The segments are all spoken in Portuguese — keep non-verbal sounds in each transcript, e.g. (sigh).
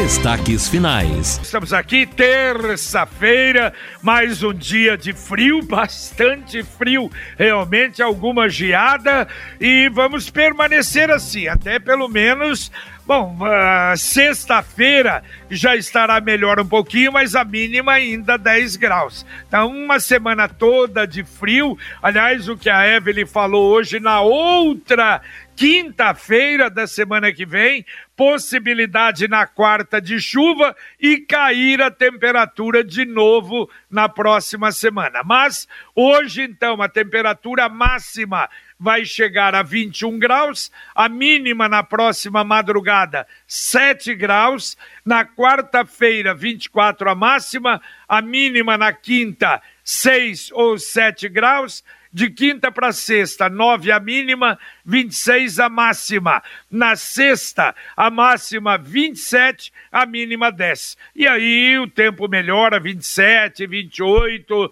Destaques finais. Estamos aqui terça-feira, mais um dia de frio, (laughs) bastante frio, realmente alguma geada e vamos permanecer assim, até pelo menos Bom, uh, sexta-feira já estará melhor um pouquinho, mas a mínima ainda 10 graus. Então, uma semana toda de frio. Aliás, o que a Evelyn falou hoje na outra quinta-feira da semana que vem, possibilidade na quarta de chuva e cair a temperatura de novo na próxima semana. Mas hoje, então, a temperatura máxima vai chegar a 21 graus, a mínima na próxima madrugada 7 graus, na quarta-feira 24 a máxima, a mínima na quinta 6 ou 7 graus de quinta para sexta, 9 a mínima, 26 a máxima. Na sexta, a máxima 27, a mínima 10. E aí o tempo melhora, 27, 28, uh,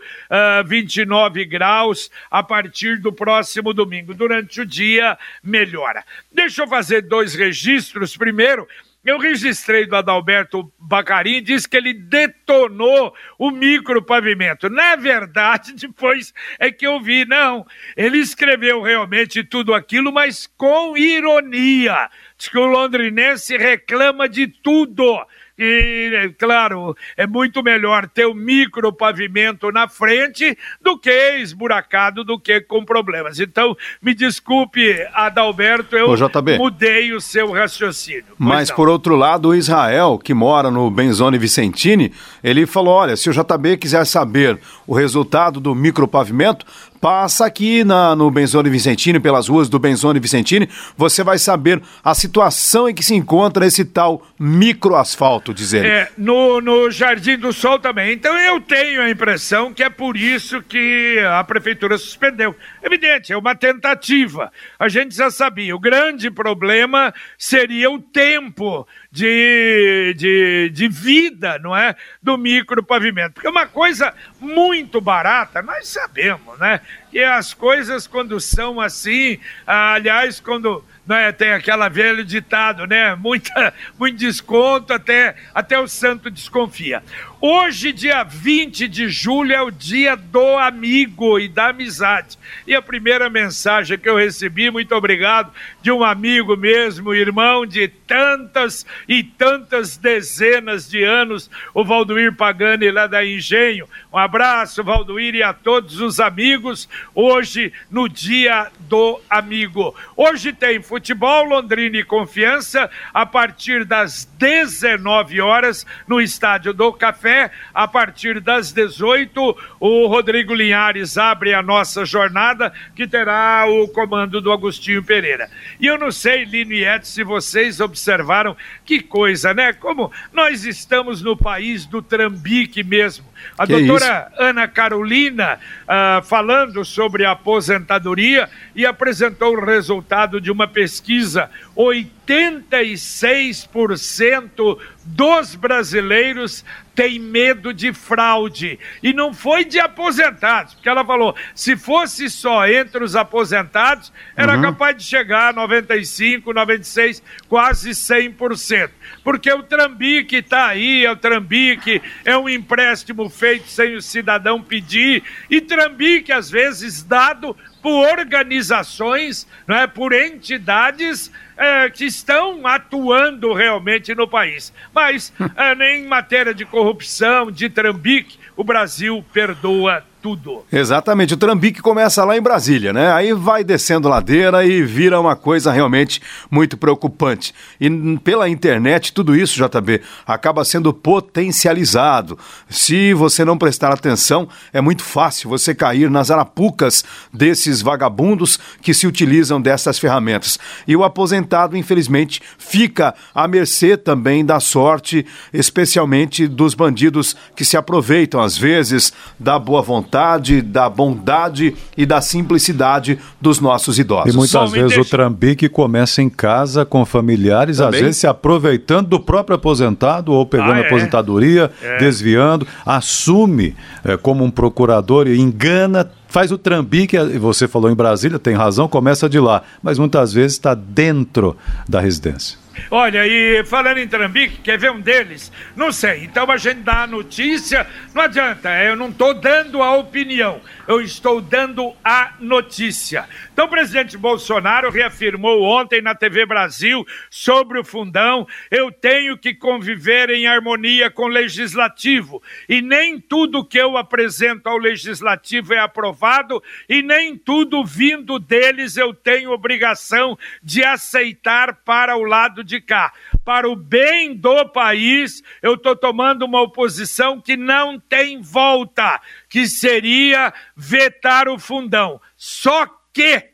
29 graus a partir do próximo domingo. Durante o dia, melhora. Deixa eu fazer dois registros. Primeiro, eu registrei do Adalberto Bacarim, disse que ele detonou o micropavimento. Na verdade, (laughs) depois é que eu vi, não. Ele escreveu realmente tudo aquilo, mas com ironia. Diz que o londrinense reclama de tudo e, claro, é muito melhor ter o micro pavimento na frente do que esburacado, do que com problemas. Então, me desculpe, Adalberto, eu mudei o seu raciocínio. Mas, por outro lado, o Israel, que mora no Benzone Vicentini, ele falou: olha, se o JB quiser saber o resultado do micropavimento, passa aqui na, no Benzone Vicentini, pelas ruas do Benzone Vicentini, você vai saber a situação em que se encontra esse tal microasfalto, diz ele. É, no, no Jardim do Sol também. Então eu tenho a impressão que é por isso que a prefeitura suspendeu. Evidente, é uma tentativa. A gente já sabia. O grande problema seria o tempo de, de, de vida, não é? Do micropavimento. Porque é uma coisa muito barata, nós sabemos, né? Que as coisas quando são assim, aliás, quando né, tem aquela velho ditado, né? Muita, muito desconto, até, até o santo desconfia. Hoje, dia 20 de julho, é o dia do amigo e da amizade. E a primeira mensagem que eu recebi, muito obrigado, de um amigo mesmo, irmão de tantas e tantas dezenas de anos, o Valdoir Pagani, lá da Engenho. Um abraço, Valdoir, e a todos os amigos, hoje, no dia do amigo. Hoje tem futebol, Londrina e Confiança, a partir das 19 horas, no Estádio do Café Café. A partir das 18, o Rodrigo Linhares abre a nossa jornada, que terá o comando do Agostinho Pereira. E eu não sei, Lino e Ed, se vocês observaram que coisa, né? Como nós estamos no país do trambique mesmo. A que doutora Ana Carolina uh, falando sobre a aposentadoria e apresentou o resultado de uma pesquisa. 86% dos brasileiros têm medo de fraude. E não foi de aposentados, porque ela falou: se fosse só entre os aposentados, era uhum. capaz de chegar a 95, 96, quase 100%. Porque o Trambique está aí, é o Trambique, é um empréstimo feito sem o cidadão pedir, e Trambique, às vezes, dado por organizações, não é, por entidades é, que estão atuando realmente no país. Mas, é, em matéria de corrupção, de trambique, o Brasil perdoa tudo. Exatamente, o trambique começa lá em Brasília, né? Aí vai descendo ladeira e vira uma coisa realmente muito preocupante. E pela internet, tudo isso, JB, acaba sendo potencializado. Se você não prestar atenção, é muito fácil você cair nas arapucas desses vagabundos que se utilizam dessas ferramentas. E o aposentado, infelizmente, fica à mercê também da sorte, especialmente dos bandidos que se aproveitam, às vezes, da boa vontade vontade, da bondade e da simplicidade dos nossos idosos. E muitas vezes deixa... o trambique começa em casa com familiares, Também? às vezes se aproveitando do próprio aposentado ou pegando ah, é? aposentadoria, é. desviando, assume é, como um procurador e engana faz o trambique, você falou em Brasília, tem razão, começa de lá, mas muitas vezes está dentro da residência. Olha, e falando em Trambique, quer ver um deles? Não sei. Então a gente dá a notícia, não adianta, eu não estou dando a opinião, eu estou dando a notícia. Então o presidente Bolsonaro reafirmou ontem na TV Brasil sobre o fundão: eu tenho que conviver em harmonia com o legislativo. E nem tudo que eu apresento ao legislativo é aprovado, e nem tudo vindo deles eu tenho obrigação de aceitar para o lado de cá. Para o bem do país, eu estou tomando uma oposição que não tem volta, que seria vetar o fundão. Só que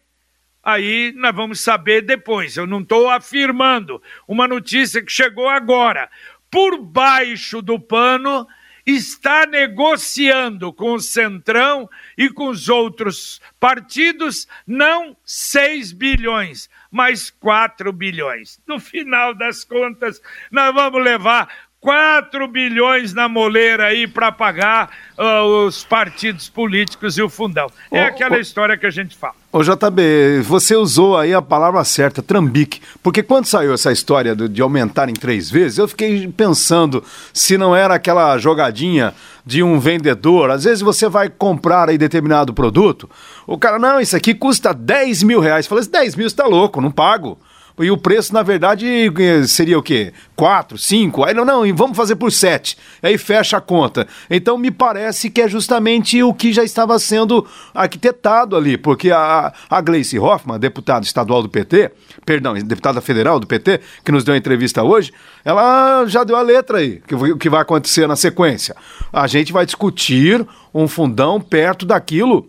aí nós vamos saber depois. Eu não estou afirmando uma notícia que chegou agora. Por baixo do pano está negociando com o Centrão e com os outros partidos, não 6 bilhões, mas 4 bilhões. No final das contas, nós vamos levar 4 bilhões na moleira aí para pagar uh, os partidos políticos e o fundão. É aquela história que a gente fala. Ô JB, você usou aí a palavra certa, trambique. Porque quando saiu essa história de aumentar em três vezes, eu fiquei pensando se não era aquela jogadinha de um vendedor. Às vezes você vai comprar aí determinado produto, o cara, não, isso aqui custa 10 mil reais. Fala, 10 mil está louco, não pago. E o preço, na verdade, eh, seria o quê? Quatro, cinco? Aí não, não, vamos fazer por sete. Aí fecha a conta. Então me parece que é justamente o que já estava sendo arquitetado ali, porque a, a Gleice Hoffmann, deputada estadual do PT, perdão, deputada federal do PT, que nos deu a entrevista hoje, ela já deu a letra aí, que, o que vai acontecer na sequência. A gente vai discutir um fundão perto daquilo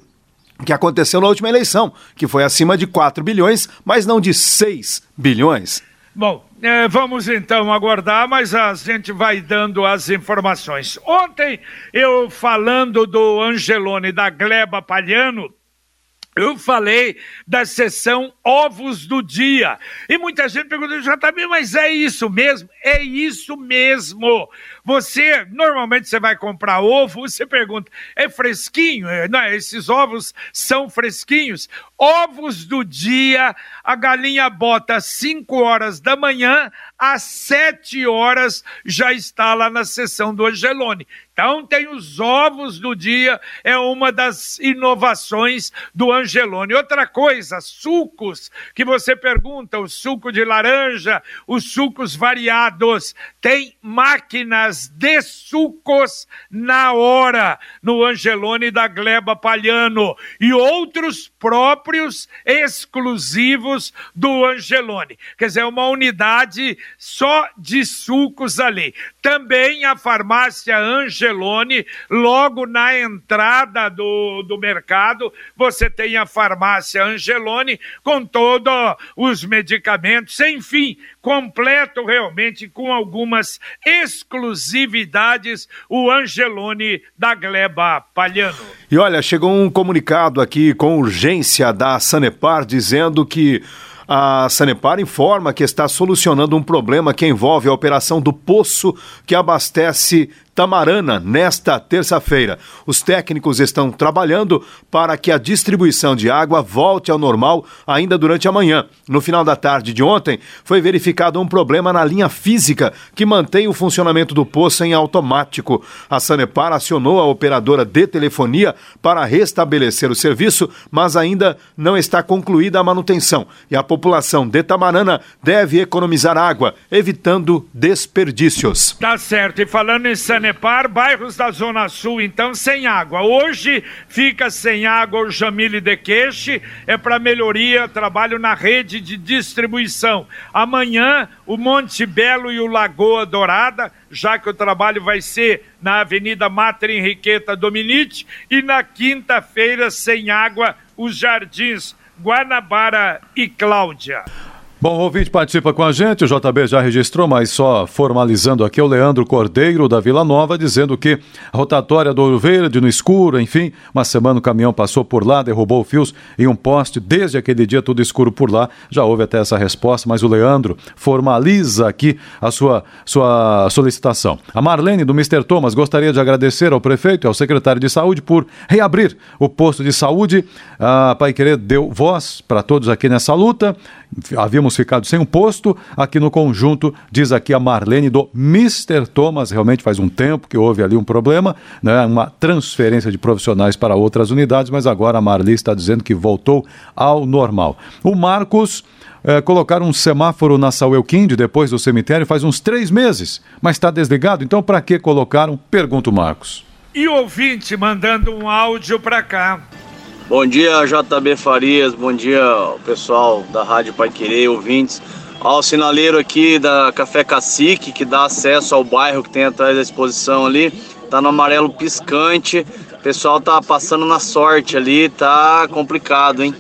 que aconteceu na última eleição, que foi acima de 4 bilhões, mas não de 6 bilhões. Bom, é, vamos então aguardar, mas a gente vai dando as informações. Ontem, eu falando do Angelone da Gleba Palhano, eu falei da sessão Ovos do Dia. E muita gente perguntou, JB, mas é isso mesmo? É isso mesmo. Você, normalmente você vai comprar ovo, você pergunta, é fresquinho? É, não, esses ovos são fresquinhos. Ovos do dia, a galinha bota às 5 horas da manhã, às 7 horas já está lá na sessão do Angelone. Então tem os ovos do dia, é uma das inovações do Angelone. Outra coisa, sucos, que você pergunta, o suco de laranja, os sucos variados, tem máquinas de sucos na hora no Angelone da Gleba Palhano e outros próprios exclusivos do Angelone. Quer dizer, uma unidade só de sucos ali. Também a farmácia Angelone logo na entrada do, do mercado, você tem a farmácia Angelone com todos os medicamentos, enfim, completo realmente com algumas exclusividades o Angelone da Gleba Palhano. E olha, chegou um comunicado aqui com urgência da Sanepar dizendo que a Sanepar informa que está solucionando um problema que envolve a operação do poço que abastece Tamarana nesta terça-feira. Os técnicos estão trabalhando para que a distribuição de água volte ao normal ainda durante a manhã. No final da tarde de ontem, foi verificado um problema na linha física que mantém o funcionamento do poço em automático. A Sanepar acionou a operadora de telefonia para restabelecer o serviço, mas ainda não está concluída a manutenção e a população de Tamarana deve economizar água, evitando desperdícios. Tá certo. E falando em Sanepar, Sanepar, bairros da Zona Sul, então, sem água. Hoje fica sem água o Jamile de Queixe, é para melhoria, trabalho na rede de distribuição. Amanhã, o Monte Belo e o Lagoa Dourada, já que o trabalho vai ser na Avenida Mater Henriqueta Dominici, e na quinta-feira, sem água, os Jardins Guanabara e Cláudia. Bom, o ouvinte participa com a gente, o JB já registrou, mas só formalizando aqui o Leandro Cordeiro, da Vila Nova, dizendo que a rotatória do Ouro Verde, no escuro, enfim, uma semana o caminhão passou por lá, derrubou fios em um poste, desde aquele dia tudo escuro por lá, já houve até essa resposta, mas o Leandro formaliza aqui a sua, sua solicitação. A Marlene, do Mr. Thomas, gostaria de agradecer ao prefeito e ao secretário de saúde por reabrir o posto de saúde. A Pai Querer deu voz para todos aqui nessa luta, havíamos ficado sem um posto aqui no conjunto, diz aqui a Marlene do Mr. Thomas, realmente faz um tempo que houve ali um problema, né, uma transferência de profissionais para outras unidades, mas agora a Marli está dizendo que voltou ao normal. O Marcos é, colocaram um semáforo na Sauelquinde, depois do cemitério, faz uns três meses, mas está desligado, então para que colocaram? Pergunta o Marcos. E ouvinte mandando um áudio para cá. Bom dia, JB Farias. Bom dia, pessoal da Rádio Pai Querer, ouvintes. Ao sinaleiro aqui da Café Cacique, que dá acesso ao bairro que tem atrás da exposição ali. Tá no amarelo piscante. O pessoal tá passando na sorte ali, tá complicado, hein?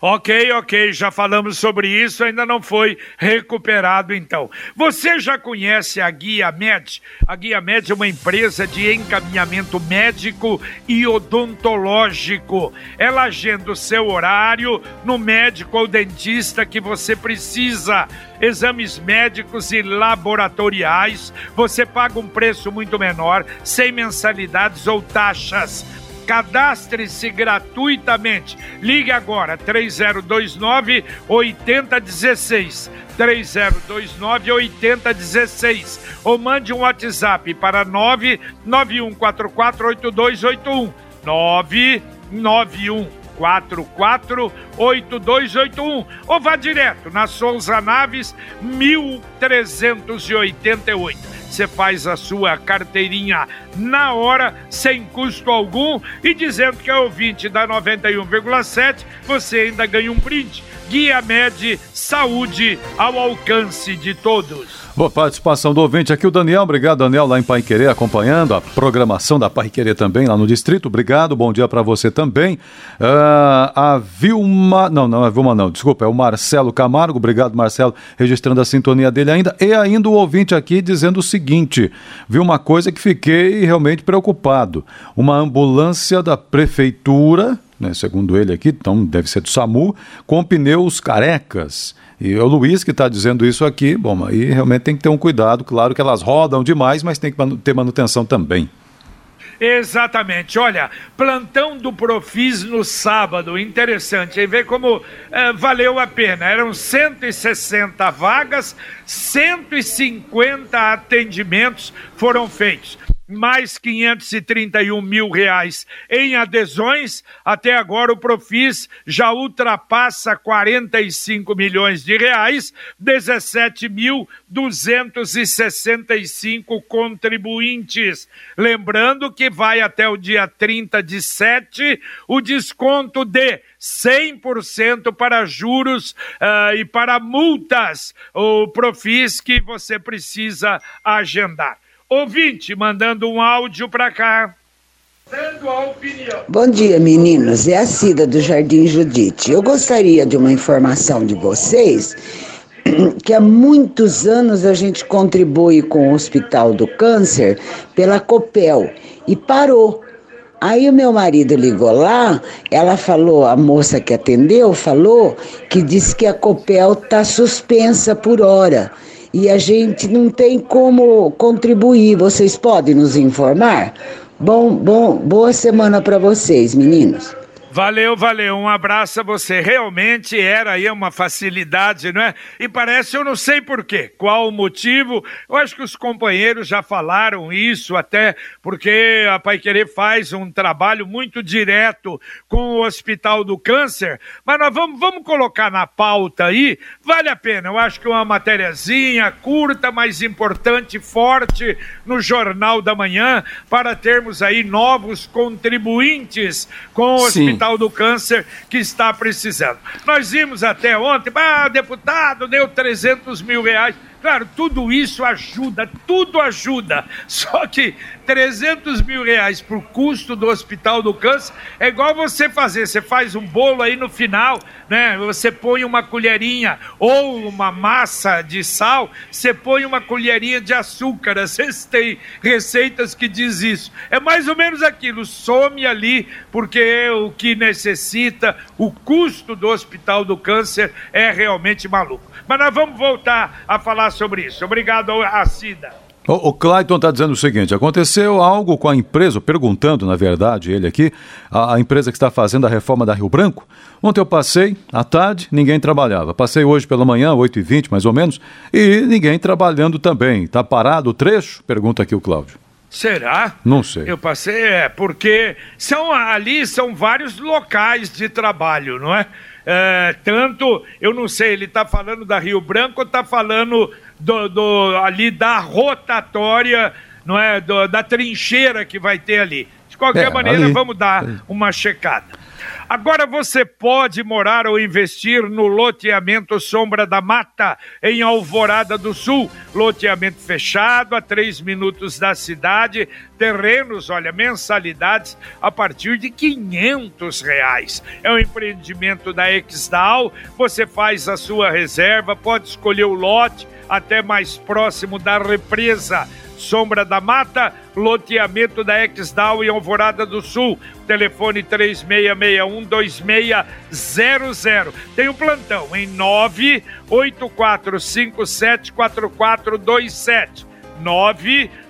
Ok, ok, já falamos sobre isso, ainda não foi recuperado então. Você já conhece a Guia Med? A Guia Med é uma empresa de encaminhamento médico e odontológico. Ela agenda o seu horário no médico ou dentista que você precisa. Exames médicos e laboratoriais, você paga um preço muito menor, sem mensalidades ou taxas Cadastre-se gratuitamente. Ligue agora 3029 8016. 3029 8016 ou mande um WhatsApp para 991448281 991 448281 ou vá direto na Souza Naves 1388 você faz a sua carteirinha na hora, sem custo algum, e dizendo que é ouvinte da 91,7, você ainda ganha um brinde. Guia Med Saúde ao alcance de todos. Boa participação do ouvinte aqui, o Daniel. Obrigado, Daniel, lá em Pai Querer, acompanhando a programação da Pai Querer também, lá no Distrito. Obrigado, bom dia para você também. Uh, a Vilma. Não, não é Vilma, não, desculpa, é o Marcelo Camargo. Obrigado, Marcelo, registrando a sintonia dele ainda. E ainda o ouvinte aqui dizendo o seguinte: viu uma coisa que fiquei realmente preocupado. Uma ambulância da prefeitura né, segundo ele aqui, então deve ser do SAMU, com pneus carecas. E é o Luiz que está dizendo isso aqui, bom, aí realmente tem que ter um cuidado, claro que elas rodam demais, mas tem que ter manutenção também. Exatamente. Olha, plantão do Profis no sábado, interessante. Aí vê como é, valeu a pena. Eram 160 vagas, 150 atendimentos foram feitos mais 531 mil reais em adesões. Até agora o Profis já ultrapassa 45 milhões de reais, 17.265 contribuintes. Lembrando que vai até o dia 30 de 7 o desconto de 100% para juros uh, e para multas, o Profis que você precisa agendar. Ouvinte mandando um áudio para cá. Dando a opinião. Bom dia, meninos. É a Cida do Jardim Judite. Eu gostaria de uma informação de vocês (clears throat) que há muitos anos a gente contribui com o Hospital do Câncer pela Copel e parou. Aí o meu marido ligou lá, ela falou, a moça que atendeu falou que disse que a Copel está suspensa por hora e a gente não tem como contribuir. Vocês podem nos informar? Bom, bom, boa semana para vocês, meninos. Valeu, valeu. Um abraço a você. Realmente era aí uma facilidade, não é? E parece, eu não sei porquê, qual o motivo. Eu acho que os companheiros já falaram isso, até porque a Pai Querer faz um trabalho muito direto com o Hospital do Câncer. Mas nós vamos, vamos colocar na pauta aí. Vale a pena. Eu acho que uma matériazinha curta, mas importante, forte, no Jornal da Manhã, para termos aí novos contribuintes com o Sim. Hospital Hospital do Câncer que está precisando. Nós vimos até ontem, ah, deputado deu 300 mil reais. Claro, tudo isso ajuda, tudo ajuda. (laughs) Só que 300 mil reais por custo do Hospital do Câncer é igual você fazer, você faz um bolo aí no final, né? Você põe uma colherinha ou uma massa de sal, você põe uma colherinha de açúcar. Vocês têm receitas que diz isso. É mais ou menos aquilo, some ali porque é o que necessita, o custo do Hospital do Câncer é realmente maluco. Mas nós vamos voltar a falar sobre isso. Obrigado, Cida. O, o Clayton está dizendo o seguinte: aconteceu algo com a empresa, perguntando, na verdade, ele aqui, a, a, empresa que está fazendo a reforma da Rio Branco. Ontem eu passei, à tarde, ninguém trabalhava. Passei hoje pela manhã, 8h20 mais ou menos, e ninguém trabalhando também. Está parado o trecho? Pergunta aqui o Cláudio. Será? Não sei. Eu passei, é, porque são ali são vários locais de trabalho, não é? é tanto, eu não sei, ele está falando da Rio Branco ou está falando do, do, ali da rotatória, não é? Do, da trincheira que vai ter ali. De qualquer é, maneira, ali. vamos dar uma checada. Agora você pode morar ou investir no loteamento Sombra da Mata, em Alvorada do Sul. Loteamento fechado, a três minutos da cidade. Terrenos, olha, mensalidades a partir de quinhentos reais. É um empreendimento da Exdal. Você faz a sua reserva, pode escolher o lote até mais próximo da represa. Sombra da Mata, loteamento da Exdal em Alvorada do Sul. Telefone 3661-2600. Tem o um plantão em 984574427. 984574427.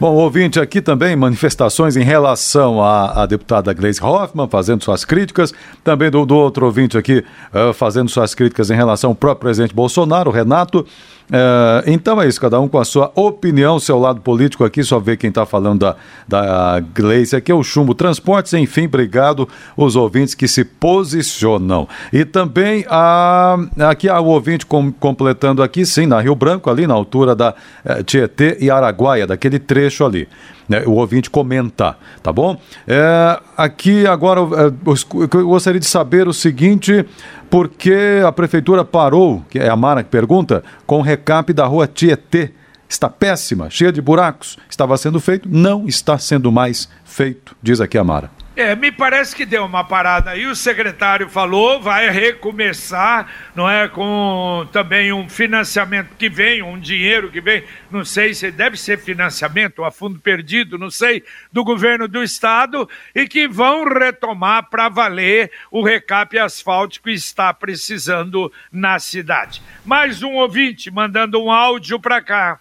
Bom, ouvinte aqui também, manifestações em relação à, à deputada Gleisi Hoffmann, fazendo suas críticas. Também do, do outro ouvinte aqui, uh, fazendo suas críticas em relação ao próprio presidente Bolsonaro, Renato. É, então é isso, cada um com a sua opinião, seu lado político aqui, só ver quem está falando da, da Gleice aqui, é o Chumbo Transportes, enfim, obrigado os ouvintes que se posicionam. E também a, aqui há o ouvinte com, completando aqui, sim, na Rio Branco, ali na altura da é, Tietê e Araguaia, daquele trecho ali. Né, o ouvinte comentar, tá bom? É, aqui agora é, eu gostaria de saber o seguinte: por que a prefeitura parou, que é a Mara que pergunta, com o recap da rua Tietê? Está péssima, cheia de buracos. Estava sendo feito? Não está sendo mais feito, diz aqui a Mara. É, me parece que deu uma parada aí. O secretário falou, vai recomeçar, não é? Com também um financiamento que vem, um dinheiro que vem, não sei se deve ser financiamento a fundo perdido, não sei, do governo do estado, e que vão retomar para valer o recap asfáltico está precisando na cidade. Mais um ouvinte mandando um áudio para cá.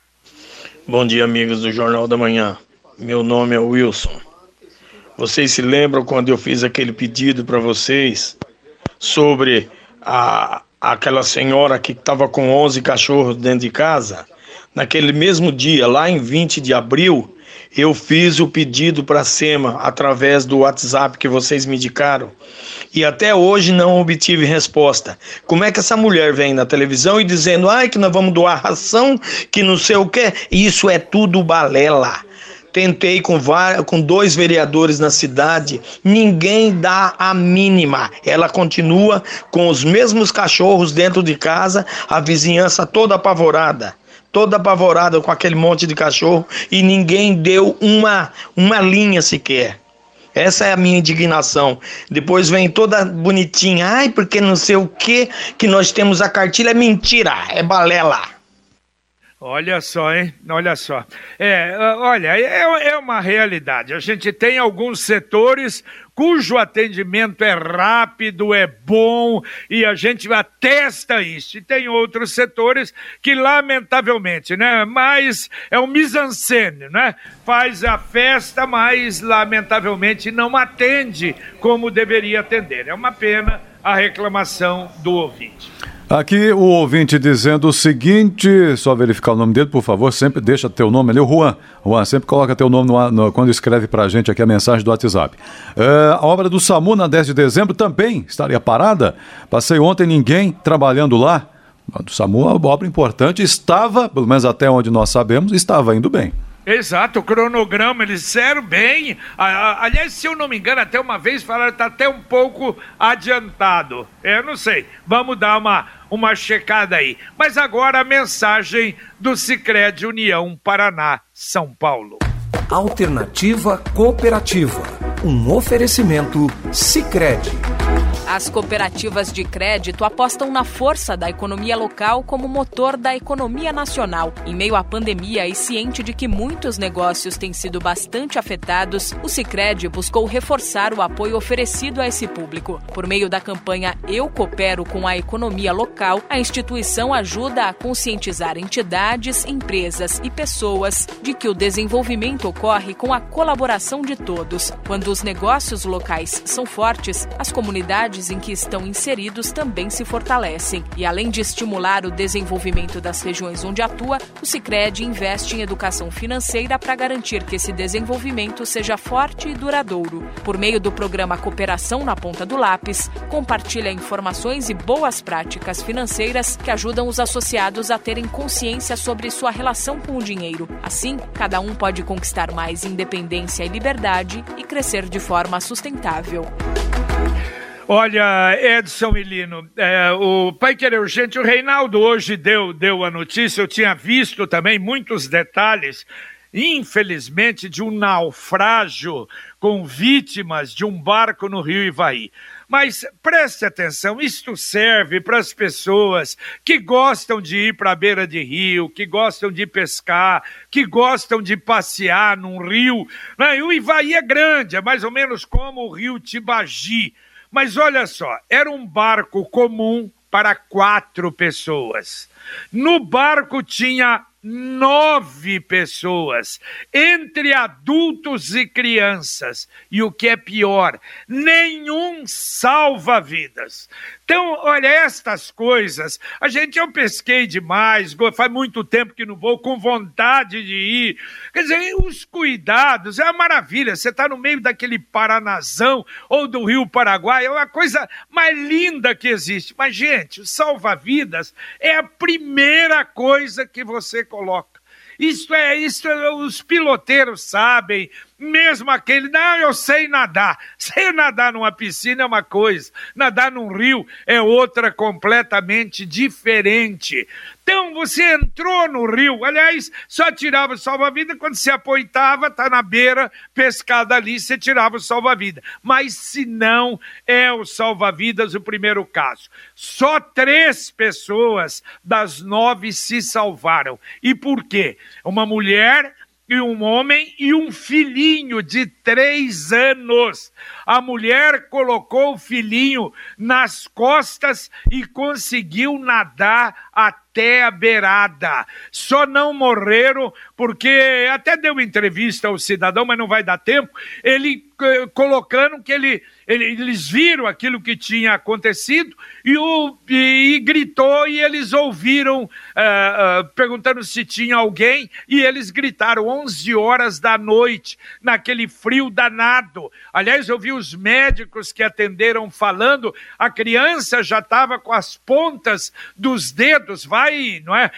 Bom dia, amigos do Jornal da Manhã. Meu nome é Wilson. Vocês se lembram quando eu fiz aquele pedido para vocês sobre a, aquela senhora que estava com 11 cachorros dentro de casa? Naquele mesmo dia, lá em 20 de abril, eu fiz o pedido para a SEMA através do WhatsApp que vocês me indicaram e até hoje não obtive resposta. Como é que essa mulher vem na televisão e dizendo, ai, que nós vamos doar ração, que não sei o que? Isso é tudo balela. Tentei com, com dois vereadores na cidade, ninguém dá a mínima. Ela continua com os mesmos cachorros dentro de casa, a vizinhança toda apavorada toda apavorada com aquele monte de cachorro e ninguém deu uma, uma linha sequer. Essa é a minha indignação. Depois vem toda bonitinha, ai, porque não sei o que, que nós temos a cartilha. É mentira, é balela. Olha só, hein? Olha só. É, olha, é, é uma realidade. A gente tem alguns setores cujo atendimento é rápido, é bom e a gente atesta isso. E tem outros setores que, lamentavelmente, né? Mas é um mise-en-scène, né? Faz a festa, mas lamentavelmente não atende como deveria atender. É uma pena a reclamação do ouvinte. Aqui o ouvinte dizendo o seguinte, só verificar o nome dele, por favor, sempre deixa teu nome ali, o Juan. Juan, sempre coloca teu nome no, no, quando escreve pra gente aqui a mensagem do WhatsApp. Uh, a obra do SAMU na 10 de dezembro também estaria parada. Passei ontem ninguém trabalhando lá. Do SAMU, uma obra importante, estava, pelo menos até onde nós sabemos, estava indo bem. Exato, o cronograma, eles disseram bem. Aliás, se eu não me engano, até uma vez falaram que está até um pouco adiantado. Eu não sei. Vamos dar uma, uma checada aí. Mas agora a mensagem do Cicred União Paraná, São Paulo. Alternativa Cooperativa. Um oferecimento Cicred. As cooperativas de crédito apostam na força da economia local como motor da economia nacional. Em meio à pandemia e ciente de que muitos negócios têm sido bastante afetados, o Sicredi buscou reforçar o apoio oferecido a esse público. Por meio da campanha Eu Coopero com a Economia Local, a instituição ajuda a conscientizar entidades, empresas e pessoas de que o desenvolvimento ocorre com a colaboração de todos. Quando os negócios locais são fortes, as comunidades cidades em que estão inseridos também se fortalecem. E além de estimular o desenvolvimento das regiões onde atua, o Sicredi investe em educação financeira para garantir que esse desenvolvimento seja forte e duradouro. Por meio do programa Cooperação na Ponta do Lápis, compartilha informações e boas práticas financeiras que ajudam os associados a terem consciência sobre sua relação com o dinheiro. Assim, cada um pode conquistar mais independência e liberdade e crescer de forma sustentável. Olha, Edson Milino, é, o Pai Querer Urgente, o Reinaldo hoje deu, deu a notícia, eu tinha visto também muitos detalhes, infelizmente, de um naufrágio com vítimas de um barco no rio Ivaí. Mas preste atenção, isto serve para as pessoas que gostam de ir para a beira de rio, que gostam de pescar, que gostam de passear num rio. Né? E o Ivaí é grande, é mais ou menos como o rio Tibagi. Mas olha só, era um barco comum para quatro pessoas. No barco tinha nove pessoas, entre adultos e crianças. E o que é pior, nenhum salva-vidas. Então, olha, estas coisas, a gente, eu pesquei demais, faz muito tempo que não vou, com vontade de ir. Quer dizer, os cuidados, é uma maravilha. Você está no meio daquele Paranazão ou do Rio Paraguai, é uma coisa mais linda que existe. Mas, gente, salva-vidas é a primeira coisa que você coloca. Isso é, isso é, os piloteiros sabem, mesmo aquele, não, eu sei nadar. (laughs) Sei nadar numa piscina é uma coisa, nadar num rio é outra completamente diferente. Então você entrou no rio, aliás, só tirava o salva-vida quando se apoitava, tá na beira, pescada ali, você tirava o salva-vida. Mas se não, é o salva-vidas o primeiro caso. Só três pessoas das nove se salvaram. E por quê? Uma mulher e um homem e um filhinho de três anos. A mulher colocou o filhinho nas costas e conseguiu nadar até a beirada. Só não morreram porque até deu entrevista ao cidadão, mas não vai dar tempo. Ele eh, colocando que ele, ele, eles viram aquilo que tinha acontecido e, o, e, e gritou e eles ouviram uh, uh, perguntando se tinha alguém e eles gritaram 11 horas da noite naquele frio danado. Aliás, eu vi os médicos que atenderam falando, a criança já estava com as pontas dos dedos, vai, não é?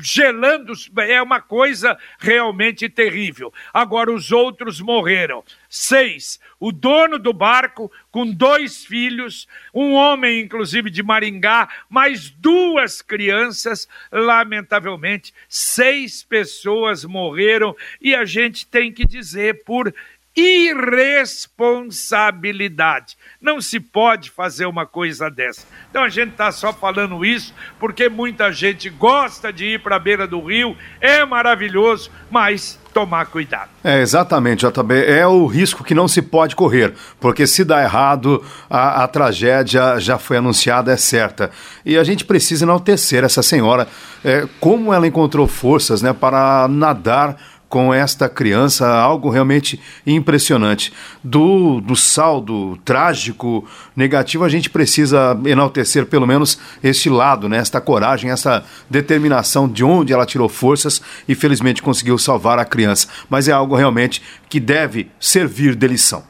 Gelando, é uma coisa realmente terrível. Agora, os outros morreram. Seis, o dono do barco, com dois filhos, um homem, inclusive de Maringá, mais duas crianças, lamentavelmente, seis pessoas morreram e a gente tem que dizer por irresponsabilidade. Não se pode fazer uma coisa dessa. Então a gente está só falando isso porque muita gente gosta de ir para a beira do rio, é maravilhoso, mas tomar cuidado. É, exatamente, JB. É o risco que não se pode correr, porque se dá errado, a, a tragédia já foi anunciada, é certa. E a gente precisa enaltecer essa senhora, é, como ela encontrou forças né, para nadar com esta criança, algo realmente impressionante. Do, do saldo trágico, negativo, a gente precisa enaltecer pelo menos este lado, né? esta coragem, essa determinação de onde ela tirou forças e felizmente conseguiu salvar a criança. Mas é algo realmente que deve servir de lição.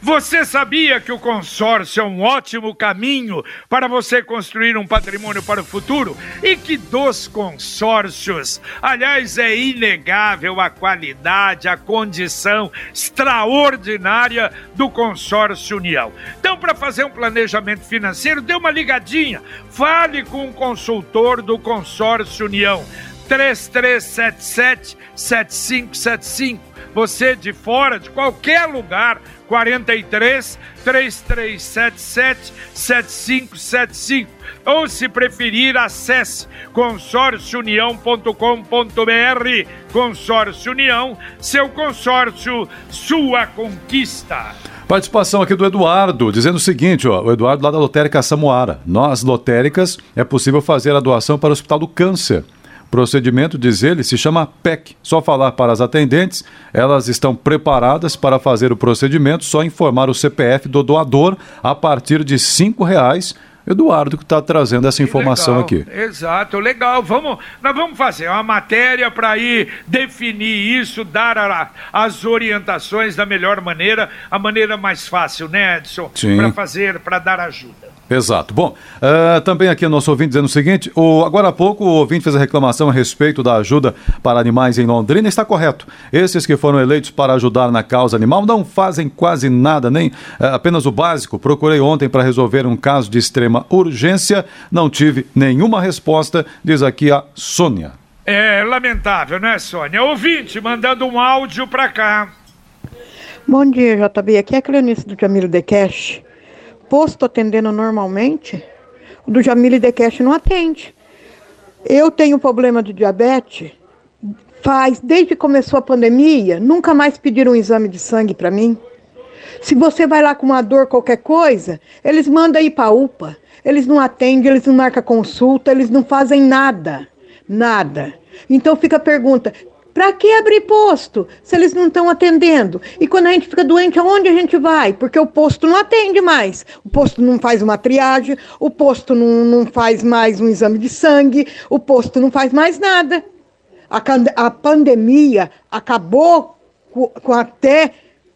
Você sabia que o consórcio é um ótimo caminho para você construir um patrimônio para o futuro? E que dos consórcios, aliás, é inegável a qualidade, a condição extraordinária do consórcio União. Então, para fazer um planejamento financeiro, dê uma ligadinha, fale com um consultor do consórcio União. 3377 7575. Você de fora, de qualquer lugar, 43 3377 7575. Ou se preferir, acesse consórciounião.com.br. Consórcio União, seu consórcio, sua conquista. Participação aqui do Eduardo, dizendo o seguinte, ó, o Eduardo lá da Lotérica Samoara. Nós, lotéricas, é possível fazer a doação para o Hospital do Câncer. Procedimento, diz ele, se chama PEC. Só falar para as atendentes, elas estão preparadas para fazer o procedimento, só informar o CPF do doador a partir de R$ reais. Eduardo que está trazendo essa informação legal, aqui. Exato, legal. Vamos, nós vamos fazer uma matéria para ir definir isso, dar a, as orientações da melhor maneira, a maneira mais fácil, né, Edson? Para fazer, para dar ajuda. Exato. Bom, uh, também aqui o nosso ouvinte dizendo o seguinte: o, agora há pouco o ouvinte fez a reclamação a respeito da ajuda para animais em Londrina. Está correto. Esses que foram eleitos para ajudar na causa animal não fazem quase nada, nem uh, apenas o básico. Procurei ontem para resolver um caso de extrema urgência, não tive nenhuma resposta, diz aqui a Sônia. É lamentável, né, Sônia? Ouvinte mandando um áudio para cá. Bom dia, JB. Aqui é a Cleonice do Jamilo de Cash posto atendendo normalmente, o do Jamile Decash não atende. Eu tenho problema de diabetes, faz, desde que começou a pandemia, nunca mais pediram um exame de sangue para mim. Se você vai lá com uma dor, qualquer coisa, eles mandam ir para UPA. Eles não atendem, eles não marcam consulta, eles não fazem nada. Nada. Então fica a pergunta: para que abrir posto se eles não estão atendendo? E quando a gente fica doente, aonde a gente vai? Porque o posto não atende mais. O posto não faz uma triagem, o posto não, não faz mais um exame de sangue, o posto não faz mais nada. A, a pandemia acabou com, com, até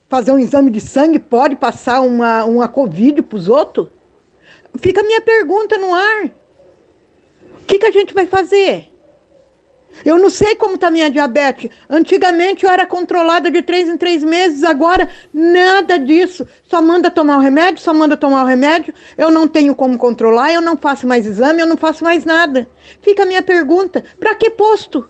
fazer um exame de sangue, pode passar uma, uma Covid para os outros? Fica a minha pergunta no ar. O que, que a gente vai fazer? Eu não sei como está minha diabetes. Antigamente eu era controlada de três em três meses, agora nada disso. Só manda tomar o remédio, só manda tomar o remédio. Eu não tenho como controlar, eu não faço mais exame, eu não faço mais nada. Fica a minha pergunta: para que posto?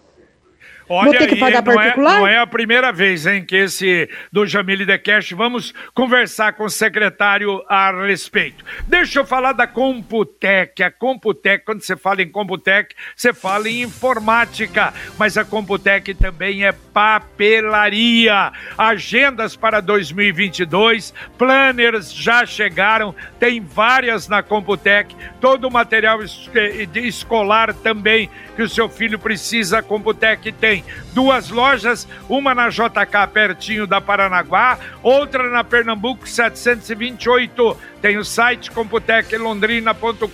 Olha Vou ter que pagar não particular? É, não é a primeira vez, hein, que esse do Jamile Cash vamos conversar com o secretário a respeito. Deixa eu falar da Computec. A Computec, quando você fala em Computec, você fala em informática, mas a Computec também é papelaria. Agendas para 2022, planners já chegaram, tem várias na Computec, todo o material eh, escolar também que o seu filho precisa, a Computec tem duas lojas, uma na JK pertinho da Paranaguá, outra na Pernambuco 728. Tem o site computeclondrina.com.br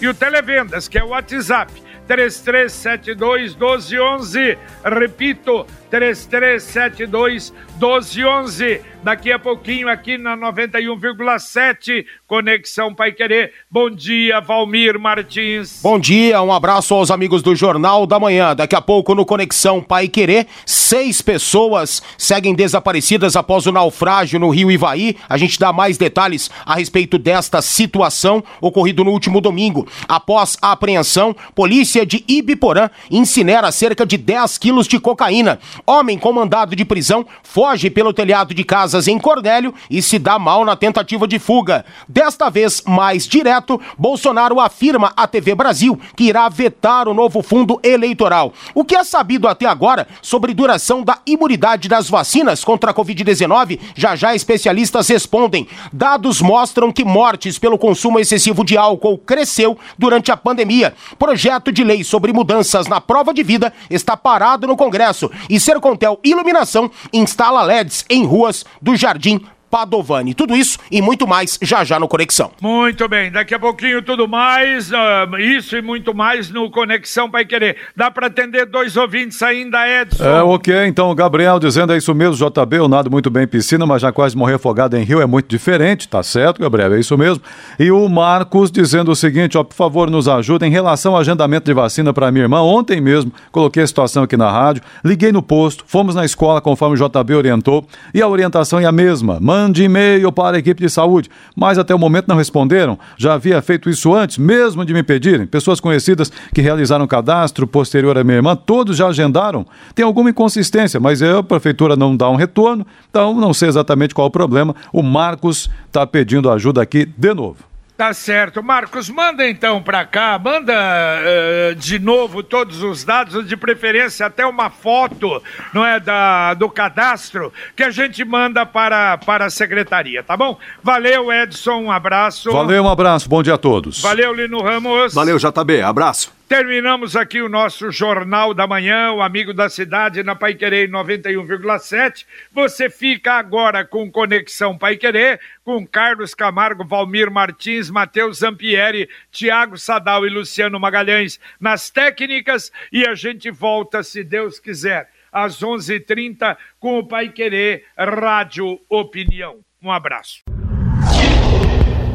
e o Televendas, que é o WhatsApp 3372 1211. Repito, 3372 1211. Daqui a pouquinho aqui na 91,7 Conexão Pai Querer. Bom dia, Valmir Martins. Bom dia, um abraço aos amigos do Jornal da Manhã. Daqui a pouco no Conexão Pai Querer, seis pessoas seguem desaparecidas após o naufrágio no Rio Ivaí. A gente dá mais detalhes a respeito desta situação ocorrido no último domingo. Após a apreensão, polícia de Ibiporã incinera cerca de 10 quilos de cocaína. Homem com mandado de prisão foge pelo telhado de casas em Cornélio e se dá mal na tentativa de fuga. Desta vez, mais direto, Bolsonaro afirma à TV Brasil que irá vetar o novo fundo eleitoral. O que é sabido até agora sobre duração da imunidade das vacinas contra a Covid-19, já já especialistas respondem. Dados mostram que mortes pelo consumo excessivo de álcool cresceu durante a pandemia. Projeto de lei sobre mudanças na prova de vida está parado no Congresso e Sercontel Iluminação instala LEDs em ruas do Jardim Padovani. Tudo isso e muito mais já já no Conexão. Muito bem, daqui a pouquinho tudo mais, uh, isso e muito mais no Conexão Pai Querer. Dá para atender dois ouvintes ainda, Edson? É, ok, então o Gabriel dizendo é isso mesmo, JB, eu nado muito bem em piscina, mas já quase morrer afogado em rio é muito diferente, tá certo, Gabriel, é isso mesmo. E o Marcos dizendo o seguinte, ó, por favor, nos ajuda em relação ao agendamento de vacina para minha irmã. Ontem mesmo, coloquei a situação aqui na rádio, liguei no posto, fomos na escola conforme o JB orientou, e a orientação é a mesma. Mande e-mail para a equipe de saúde, mas até o momento não responderam. Já havia feito isso antes, mesmo de me pedirem. Pessoas conhecidas que realizaram cadastro posterior à minha irmã, todos já agendaram. Tem alguma inconsistência, mas eu, a prefeitura não dá um retorno, então não sei exatamente qual o problema. O Marcos está pedindo ajuda aqui de novo. Tá certo. Marcos, manda então para cá, manda uh, de novo todos os dados, de preferência até uma foto, não é, da, do cadastro, que a gente manda para, para a secretaria, tá bom? Valeu, Edson, um abraço. Valeu, um abraço, bom dia a todos. Valeu, Lino Ramos. Valeu, JB, abraço. Terminamos aqui o nosso Jornal da Manhã, o Amigo da Cidade na Pai Querer 91,7. Você fica agora com Conexão Pai Querer, com Carlos Camargo, Valmir Martins, Matheus Zampieri, Tiago Sadal e Luciano Magalhães nas técnicas e a gente volta, se Deus quiser, às 11:30 h 30 com o Pai Querer Rádio Opinião. Um abraço.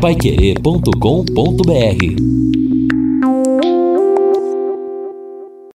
Paiquerê.com.br